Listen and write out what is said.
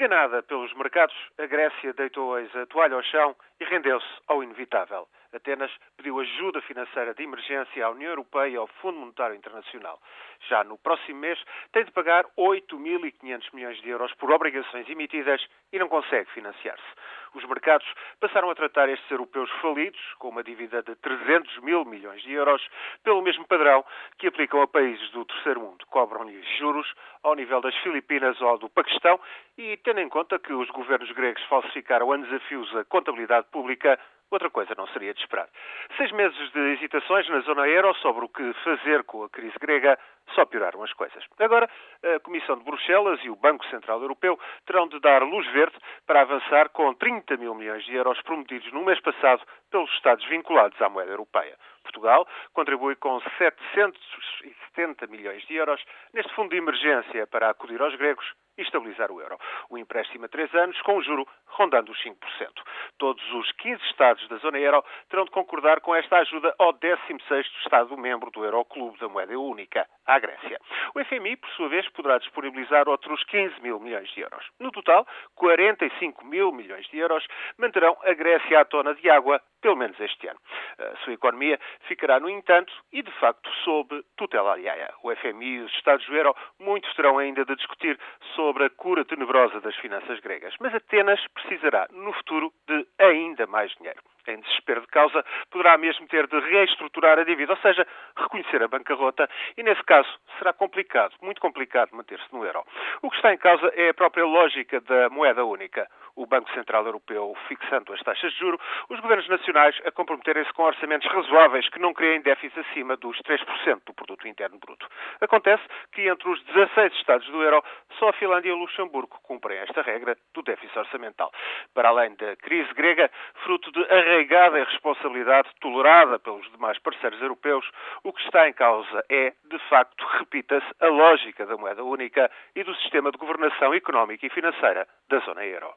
Enganada pelos mercados, a Grécia deitou a toalha ao chão e rendeu-se ao inevitável. Atenas pediu ajuda financeira de emergência à União Europeia e ao Fundo Monetário Internacional. Já no próximo mês tem de pagar 8.500 milhões de euros por obrigações emitidas e não consegue financiar-se. Os mercados passaram a tratar estes europeus falidos, com uma dívida de 300 mil milhões de euros, pelo mesmo padrão que aplicam a países do terceiro mundo. Cobram-lhes juros ao nível das Filipinas ou do Paquistão e, tendo em conta que os governos gregos falsificaram a desafios a contabilidade pública, Outra coisa não seria de esperar. Seis meses de hesitações na zona euro sobre o que fazer com a crise grega só pioraram as coisas. Agora, a Comissão de Bruxelas e o Banco Central Europeu terão de dar luz verde para avançar com 30 mil milhões de euros prometidos no mês passado pelos Estados vinculados à moeda europeia. Portugal contribui com 770 milhões de euros neste fundo de emergência para acudir aos gregos e estabilizar o euro. O empréstimo a três anos com o juro rondando os 5%. Todos os 15 Estados da zona euro terão de concordar com esta ajuda ao 16º Estado-membro do Euroclube da moeda única, a Grécia. O FMI, por sua vez, poderá disponibilizar outros 15 mil milhões de euros. No total, 45 mil milhões de euros manterão a Grécia à tona de água pelo menos este ano. A sua economia ficará, no entanto, e de facto, sob tutela alheia. O FMI e os Estados do Euro muitos terão ainda de discutir sobre a cura tenebrosa das finanças gregas, mas Atenas precisará, no futuro, de ainda mais dinheiro em desespero de causa, poderá mesmo ter de reestruturar a dívida, ou seja, reconhecer a bancarrota, e nesse caso será complicado, muito complicado manter-se no euro. O que está em causa é a própria lógica da moeda única. O Banco Central Europeu fixando as taxas de juro, os governos nacionais a comprometerem-se com orçamentos razoáveis que não criem déficit acima dos 3% do produto interno bruto. Acontece que entre os 16 Estados do euro, só a Finlândia e o Luxemburgo cumprem esta regra do déficit orçamental. Para além da crise grega, fruto de arraigada irresponsabilidade tolerada pelos demais parceiros europeus, o que está em causa é, de facto, repita-se, a lógica da moeda única e do sistema de governação económica e financeira da zona euro.